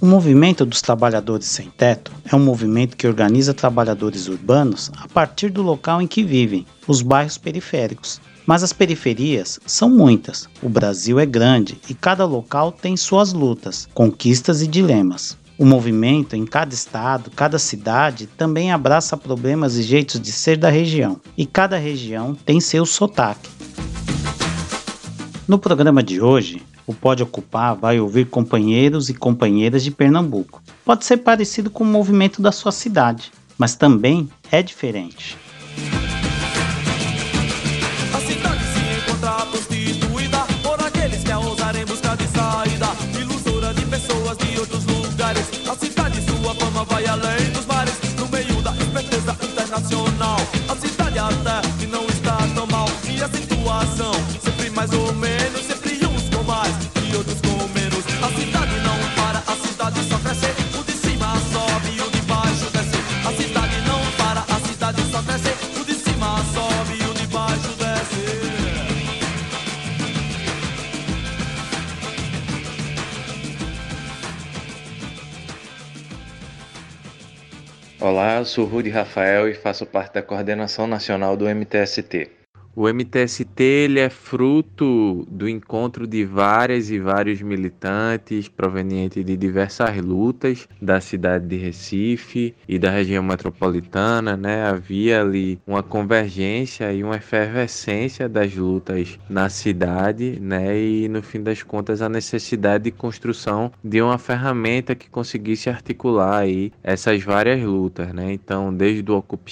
O movimento dos trabalhadores sem teto é um movimento que organiza trabalhadores urbanos a partir do local em que vivem, os bairros periféricos. Mas as periferias são muitas. O Brasil é grande e cada local tem suas lutas, conquistas e dilemas. O movimento em cada estado, cada cidade também abraça problemas e jeitos de ser da região, e cada região tem seu sotaque. No programa de hoje, o Pode Ocupar vai ouvir companheiros e companheiras de Pernambuco. Pode ser parecido com o movimento da sua cidade, mas também é diferente. A cidade se encontra prostituída por aqueles que a saída, ilusora de pessoas de outros lugares. A cidade, sua fama vai além dos mares, no meio da esperteza internacional. A cidade até Olá, eu sou Rudy Rafael e faço parte da coordenação nacional do MTST. O MTST ele é fruto do encontro de várias e vários militantes provenientes de diversas lutas da cidade de Recife e da região metropolitana, né? Havia ali uma convergência e uma efervescência das lutas na cidade, né? E no fim das contas a necessidade de construção de uma ferramenta que conseguisse articular aí essas várias lutas, né? Então, desde o Ocupa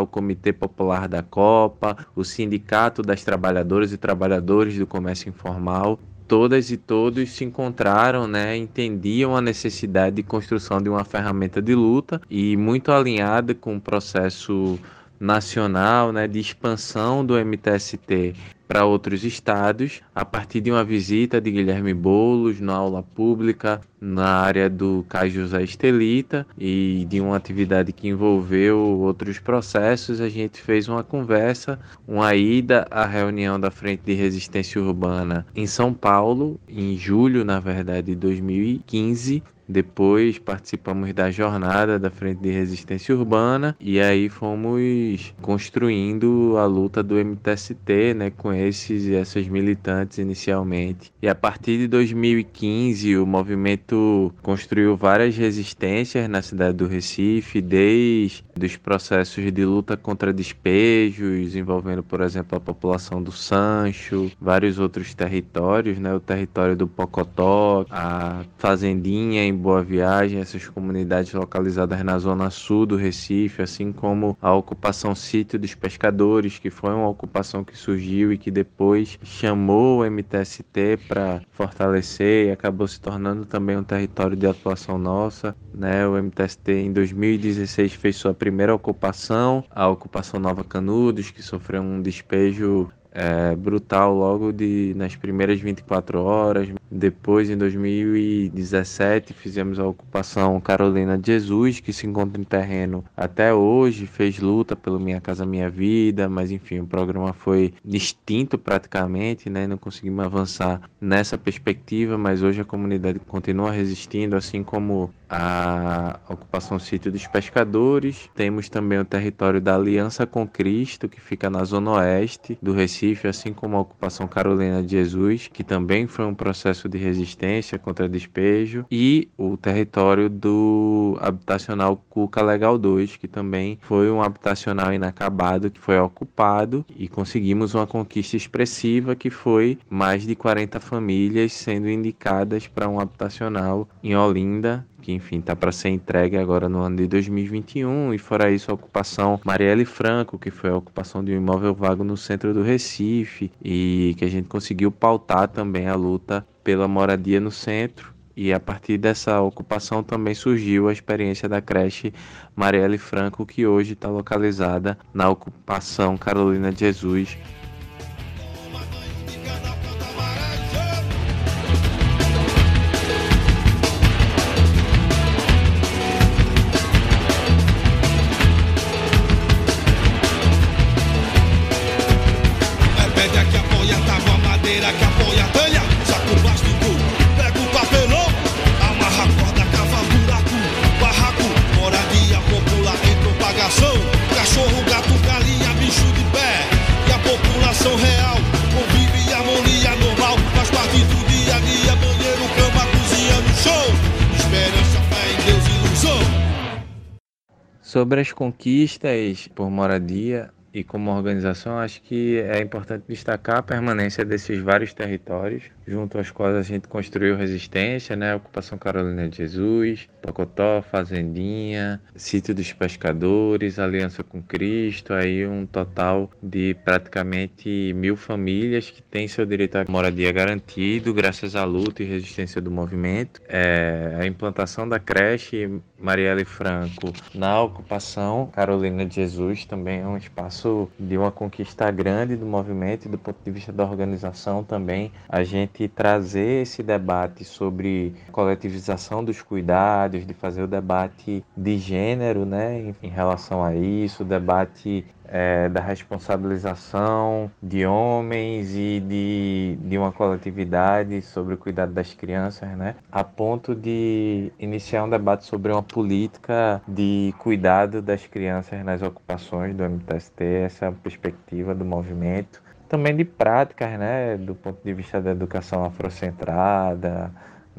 o Comitê Popular da Copa, o Sindicato das Trabalhadoras e Trabalhadores do Comércio Informal, todas e todos se encontraram, né, entendiam a necessidade de construção de uma ferramenta de luta e muito alinhada com o processo nacional, né, de expansão do MTST para outros estados, a partir de uma visita de Guilherme Bolos na aula pública na área do Cais José Estelita e de uma atividade que envolveu outros processos, a gente fez uma conversa, uma ida à reunião da Frente de Resistência Urbana em São Paulo, em julho, na verdade, de 2015, depois participamos da jornada da Frente de Resistência Urbana e aí fomos construindo a luta do MTST, né, com esses e essas militantes inicialmente. E a partir de 2015, o movimento construiu várias resistências na cidade do Recife, desde os processos de luta contra despejos, envolvendo, por exemplo, a população do Sancho, vários outros territórios, né, o território do Pocotó, a Fazendinha em Boa Viagem, essas comunidades localizadas na zona sul do Recife, assim como a ocupação Sítio dos Pescadores, que foi uma ocupação que surgiu e que depois chamou o MTST para fortalecer e acabou se tornando também um território de atuação nossa. Né? O MTST em 2016 fez sua primeira ocupação, a ocupação Nova Canudos, que sofreu um despejo é, brutal logo de nas primeiras 24 horas. Depois, em 2017, fizemos a ocupação Carolina de Jesus, que se encontra em terreno até hoje, fez luta pelo Minha Casa Minha Vida, mas enfim, o programa foi extinto praticamente, né? não conseguimos avançar nessa perspectiva, mas hoje a comunidade continua resistindo, assim como a ocupação sítio dos pescadores. Temos também o território da Aliança com Cristo, que fica na zona oeste do Recife, assim como a ocupação Carolina de Jesus, que também foi um processo de resistência contra despejo, e o território do habitacional Cuca Legal 2, que também foi um habitacional inacabado que foi ocupado e conseguimos uma conquista expressiva que foi mais de 40 famílias sendo indicadas para um habitacional em Olinda, que enfim está para ser entregue agora no ano de 2021 e fora isso a ocupação Marielle Franco que foi a ocupação de um imóvel vago no centro do Recife e que a gente conseguiu pautar também a luta pela moradia no centro. E a partir dessa ocupação também surgiu a experiência da creche Marielle Franco que hoje está localizada na ocupação Carolina de Jesus Sobre as conquistas por moradia, e como organização, acho que é importante destacar a permanência desses vários territórios, junto aos quais a gente construiu resistência, né? Ocupação Carolina de Jesus, Pocotó, Fazendinha, Sítio dos Pescadores, Aliança com Cristo, aí um total de praticamente mil famílias que têm seu direito à moradia garantido graças à luta e resistência do movimento. É, a implantação da creche Marielle Franco. Na ocupação Carolina de Jesus também é um espaço de uma conquista grande do movimento e do ponto de vista da organização também. A gente trazer esse debate sobre coletivização dos cuidados, de fazer o debate de gênero, né, em, relação a isso, o debate é, da responsabilização de homens e de, de uma coletividade sobre o cuidado das crianças, né? a ponto de iniciar um debate sobre uma política de cuidado das crianças nas ocupações do MTST, essa é a perspectiva do movimento. Também de práticas, né, do ponto de vista da educação afrocentrada,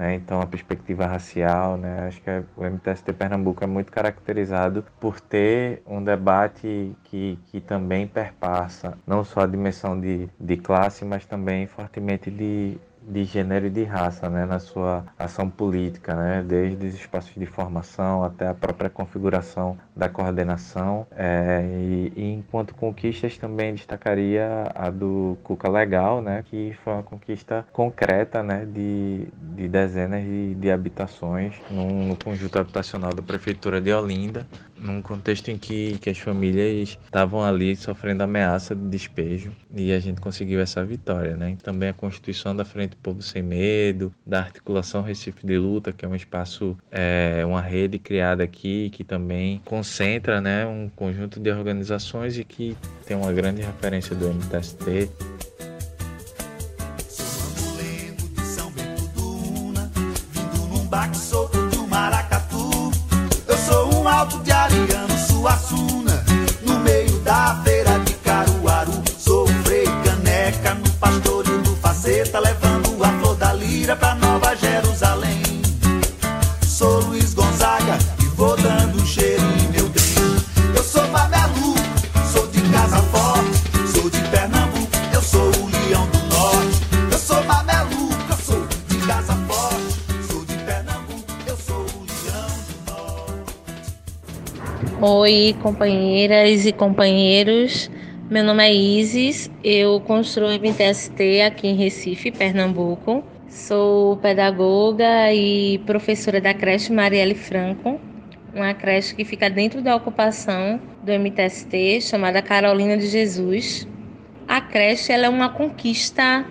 né? Então, a perspectiva racial, né? acho que o MTST Pernambuco é muito caracterizado por ter um debate que, que também perpassa não só a dimensão de, de classe, mas também fortemente de, de gênero e de raça né, na sua ação política, né, desde os espaços de formação até a própria configuração da coordenação. É, e, e, enquanto conquistas também destacaria a do Cuca Legal, né, que foi uma conquista concreta né, de, de dezenas de, de habitações no, no conjunto habitacional da Prefeitura de Olinda, num contexto em que, que as famílias estavam ali sofrendo ameaça de despejo e a gente conseguiu essa vitória, né? Também a constituição da Frente Povo Sem Medo, da articulação Recife de Luta, que é um espaço, é, uma rede criada aqui que também concentra, né, um conjunto de organizações e que tem uma grande referência do MTST. Oi, companheiras e companheiros. Meu nome é Isis, eu construo MTST aqui em Recife, Pernambuco. Sou pedagoga e professora da creche Marielle Franco, uma creche que fica dentro da ocupação do MTST, chamada Carolina de Jesus. A creche é uma conquista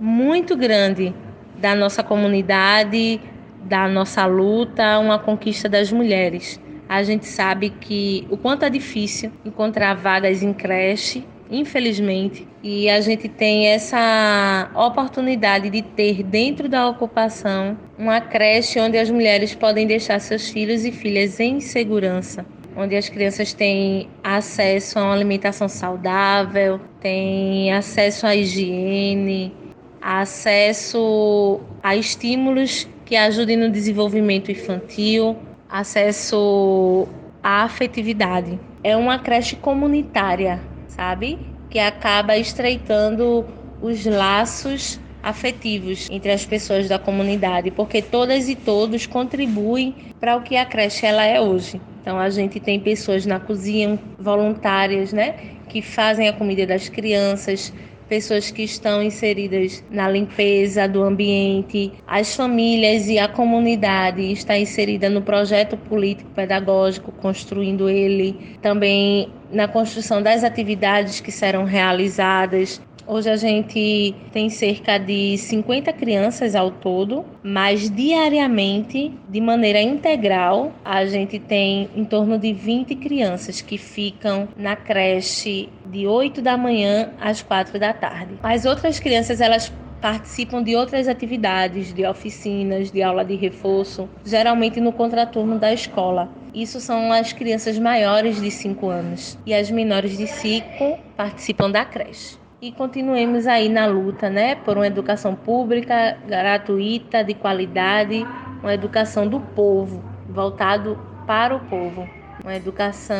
muito grande da nossa comunidade, da nossa luta, uma conquista das mulheres a gente sabe que o quanto é difícil encontrar vagas em creche, infelizmente, e a gente tem essa oportunidade de ter dentro da ocupação uma creche onde as mulheres podem deixar seus filhos e filhas em segurança onde as crianças têm acesso a uma alimentação saudável, têm acesso à higiene, acesso a estímulos que ajudem no desenvolvimento infantil, acesso à afetividade. É uma creche comunitária, sabe? Que acaba estreitando os laços afetivos entre as pessoas da comunidade, porque todas e todos contribuem para o que a creche ela é hoje. Então a gente tem pessoas na cozinha voluntárias, né, que fazem a comida das crianças, pessoas que estão inseridas na limpeza do ambiente, as famílias e a comunidade está inserida no projeto político pedagógico, construindo ele, também na construção das atividades que serão realizadas, Hoje a gente tem cerca de 50 crianças ao todo, mas diariamente, de maneira integral, a gente tem em torno de 20 crianças que ficam na creche de 8 da manhã às 4 da tarde. As outras crianças, elas participam de outras atividades, de oficinas, de aula de reforço, geralmente no contraturno da escola. Isso são as crianças maiores de 5 anos e as menores de 5 participam da creche e continuemos aí na luta, né, por uma educação pública, gratuita, de qualidade, uma educação do povo, voltado para o povo. uma educação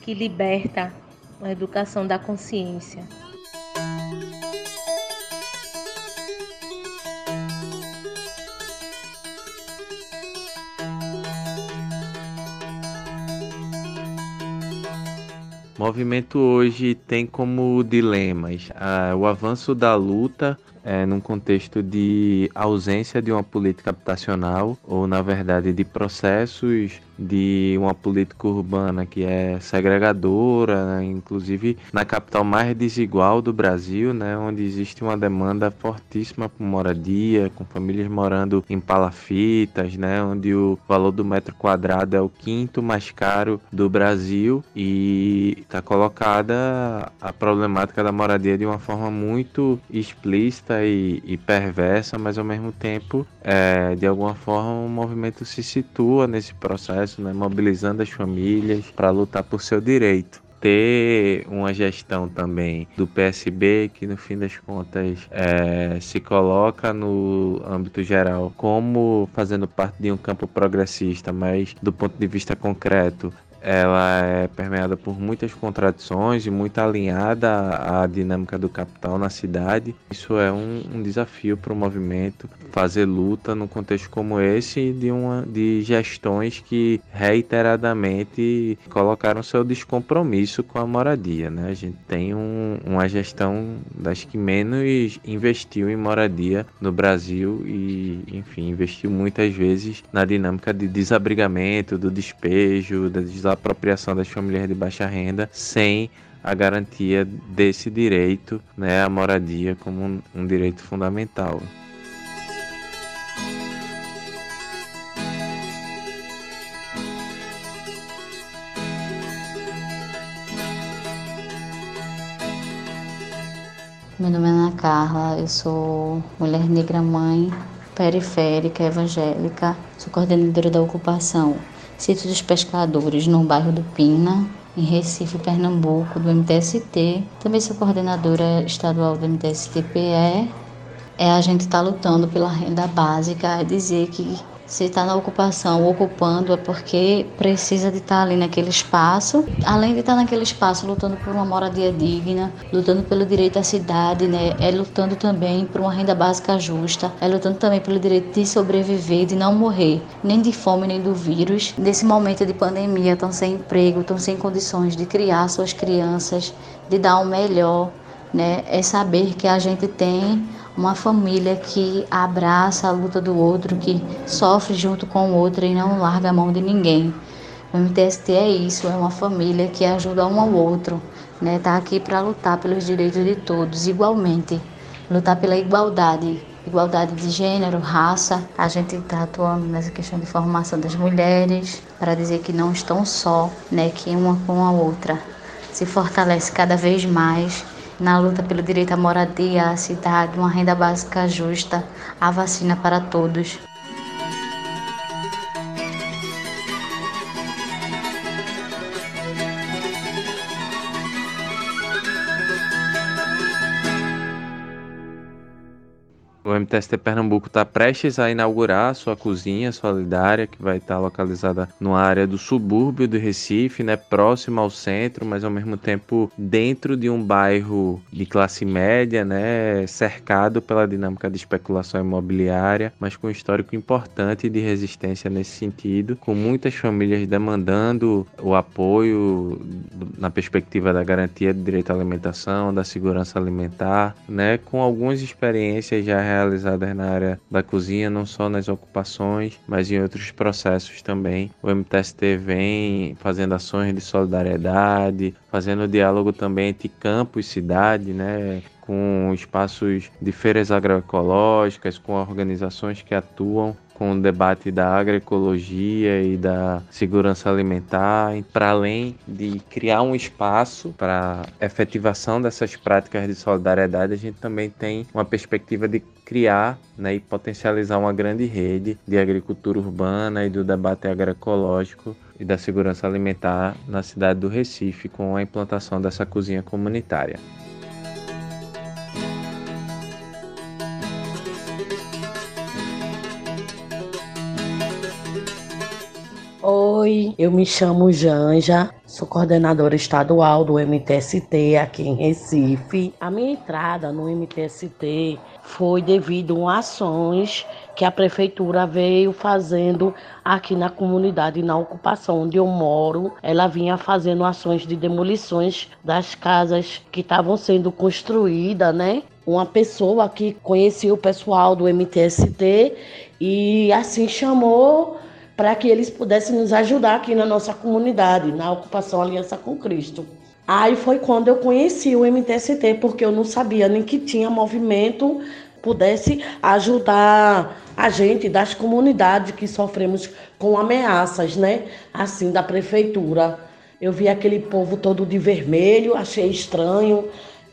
que liberta, uma educação da consciência. Movimento hoje tem como dilemas ah, o avanço da luta é, num contexto de ausência de uma política habitacional ou, na verdade, de processos de uma política urbana que é segregadora, né? inclusive na capital mais desigual do Brasil, né? onde existe uma demanda fortíssima por moradia, com famílias morando em palafitas, né? onde o valor do metro quadrado é o quinto mais caro do Brasil e está colocada a problemática da moradia de uma forma muito explícita e, e perversa, mas ao mesmo tempo, é, de alguma forma, o movimento se situa nesse processo né, mobilizando as famílias para lutar por seu direito. Ter uma gestão também do PSB que no fim das contas é, se coloca no âmbito geral como fazendo parte de um campo progressista, mas do ponto de vista concreto ela é permeada por muitas contradições e muito alinhada à dinâmica do capital na cidade. Isso é um, um desafio para o movimento fazer luta num contexto como esse de uma de gestões que reiteradamente colocaram seu descompromisso com a moradia, né? A gente tem um, uma gestão das que menos investiu em moradia no Brasil e, enfim, investiu muitas vezes na dinâmica de desabrigamento, do despejo, da apropriação das famílias de baixa renda sem a garantia desse direito né, à moradia como um, um direito fundamental. Meu nome é Ana Carla, eu sou mulher negra mãe, periférica, evangélica, sou coordenadora da ocupação Sítio dos Pescadores, no bairro do Pina, em Recife, Pernambuco, do MTST. Também sou coordenadora estadual do MTST-PE. É a gente está lutando pela renda básica, é dizer que se está na ocupação, ocupando, é porque precisa de estar tá ali naquele espaço. Além de estar tá naquele espaço lutando por uma moradia digna, lutando pelo direito à cidade, né? É lutando também por uma renda básica justa, é lutando também pelo direito de sobreviver, de não morrer, nem de fome, nem do vírus. Nesse momento de pandemia, estão sem emprego, estão sem condições de criar suas crianças, de dar o melhor, né? É saber que a gente tem uma família que abraça a luta do outro, que sofre junto com o outro e não larga a mão de ninguém. O MTST é isso, é uma família que ajuda um ao outro, né? Tá aqui para lutar pelos direitos de todos igualmente, lutar pela igualdade, igualdade de gênero, raça. A gente está atuando nessa questão de formação das mulheres para dizer que não estão só, né? Que uma com a outra se fortalece cada vez mais na luta pelo direito à moradia, à cidade, uma renda básica justa, a vacina para todos. O MTST Pernambuco está prestes a inaugurar sua cozinha solidária, que vai estar tá localizada numa área do subúrbio do Recife, né, próximo ao centro, mas ao mesmo tempo dentro de um bairro de classe média, né, cercado pela dinâmica de especulação imobiliária, mas com um histórico importante de resistência nesse sentido, com muitas famílias demandando o apoio na perspectiva da garantia do direito à alimentação, da segurança alimentar, né, com algumas experiências já realizadas realizadas na área da cozinha, não só nas ocupações, mas em outros processos também. O MTST vem fazendo ações de solidariedade, fazendo diálogo também entre campo e cidade, né? com espaços de feiras agroecológicas, com organizações que atuam com o debate da agroecologia e da segurança alimentar, para além de criar um espaço para efetivação dessas práticas de solidariedade, a gente também tem uma perspectiva de criar né, e potencializar uma grande rede de agricultura urbana e do debate agroecológico e da segurança alimentar na cidade do Recife com a implantação dessa cozinha comunitária. Oi, eu me chamo Janja, sou coordenadora estadual do MTST aqui em Recife. A minha entrada no MTST foi devido a ações que a prefeitura veio fazendo aqui na comunidade, na ocupação onde eu moro. Ela vinha fazendo ações de demolições das casas que estavam sendo construídas, né? Uma pessoa que conhecia o pessoal do MTST e assim chamou para que eles pudessem nos ajudar aqui na nossa comunidade, na ocupação Aliança com Cristo. Aí foi quando eu conheci o MTST, porque eu não sabia nem que tinha movimento pudesse ajudar a gente das comunidades que sofremos com ameaças, né? Assim, da prefeitura. Eu vi aquele povo todo de vermelho, achei estranho,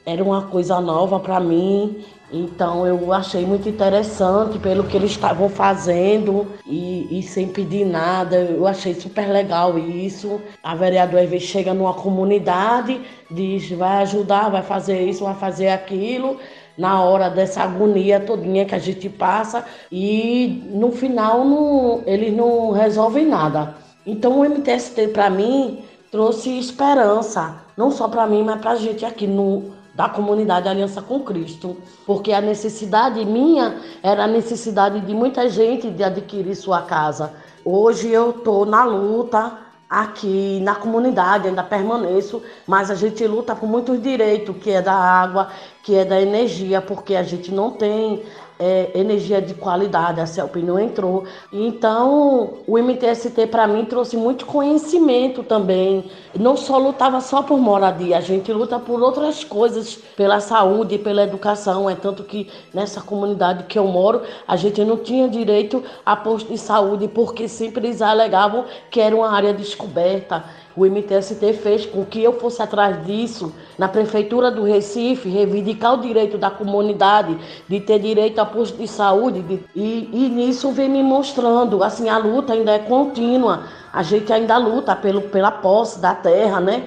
era uma coisa nova para mim. Então eu achei muito interessante pelo que eles estavam fazendo e, e, sem pedir nada. Eu achei super legal isso. A vereadora às vezes chega numa comunidade, diz vai ajudar, vai fazer isso, vai fazer aquilo. Na hora dessa agonia todinha que a gente passa e no final não, eles não resolvem nada. Então o MTST para mim trouxe esperança, não só para mim, mas para a gente aqui no da comunidade Aliança com Cristo, porque a necessidade minha era a necessidade de muita gente de adquirir sua casa. Hoje eu estou na luta aqui na comunidade, ainda permaneço, mas a gente luta por muitos direitos, que é da água, que é da energia, porque a gente não tem é, energia de qualidade, a CELP não entrou. Então, o MTST para mim trouxe muito conhecimento também. Não só lutava só por moradia, a gente luta por outras coisas, pela saúde, pela educação. É tanto que nessa comunidade que eu moro, a gente não tinha direito a posto de saúde, porque sempre eles alegavam que era uma área descoberta o MTST fez com que eu fosse atrás disso na prefeitura do Recife, reivindicar o direito da comunidade de ter direito a posto de saúde de, e, e nisso vem me mostrando, assim, a luta ainda é contínua, a gente ainda luta pelo, pela posse da terra, né?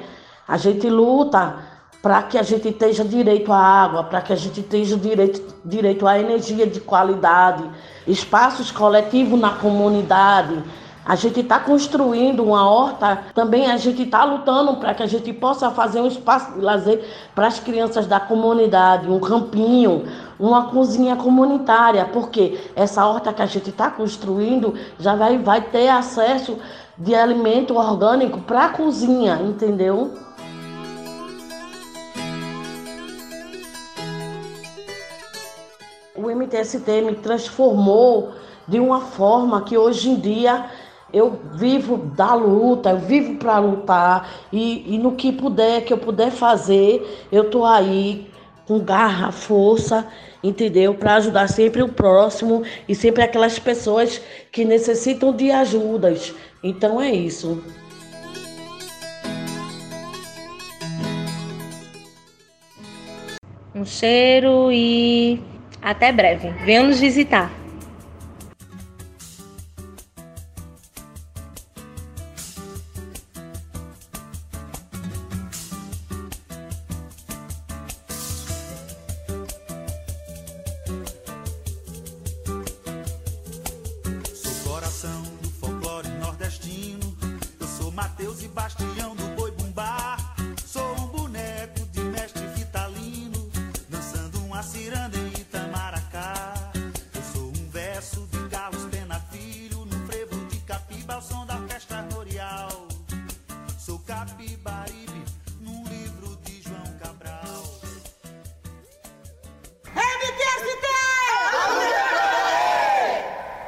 A gente luta para que a gente tenha direito à água, para que a gente tenha direito, direito à energia de qualidade, espaços coletivos na comunidade, a gente está construindo uma horta, também a gente está lutando para que a gente possa fazer um espaço de lazer para as crianças da comunidade, um campinho, uma cozinha comunitária, porque essa horta que a gente está construindo já vai, vai ter acesso de alimento orgânico para a cozinha, entendeu? O MTST me transformou de uma forma que hoje em dia eu vivo da luta, eu vivo para lutar e, e, no que puder, que eu puder fazer, eu tô aí com garra, força, entendeu? Para ajudar sempre o próximo e sempre aquelas pessoas que necessitam de ajudas. Então é isso. Um cheiro e até breve. Venha nos visitar.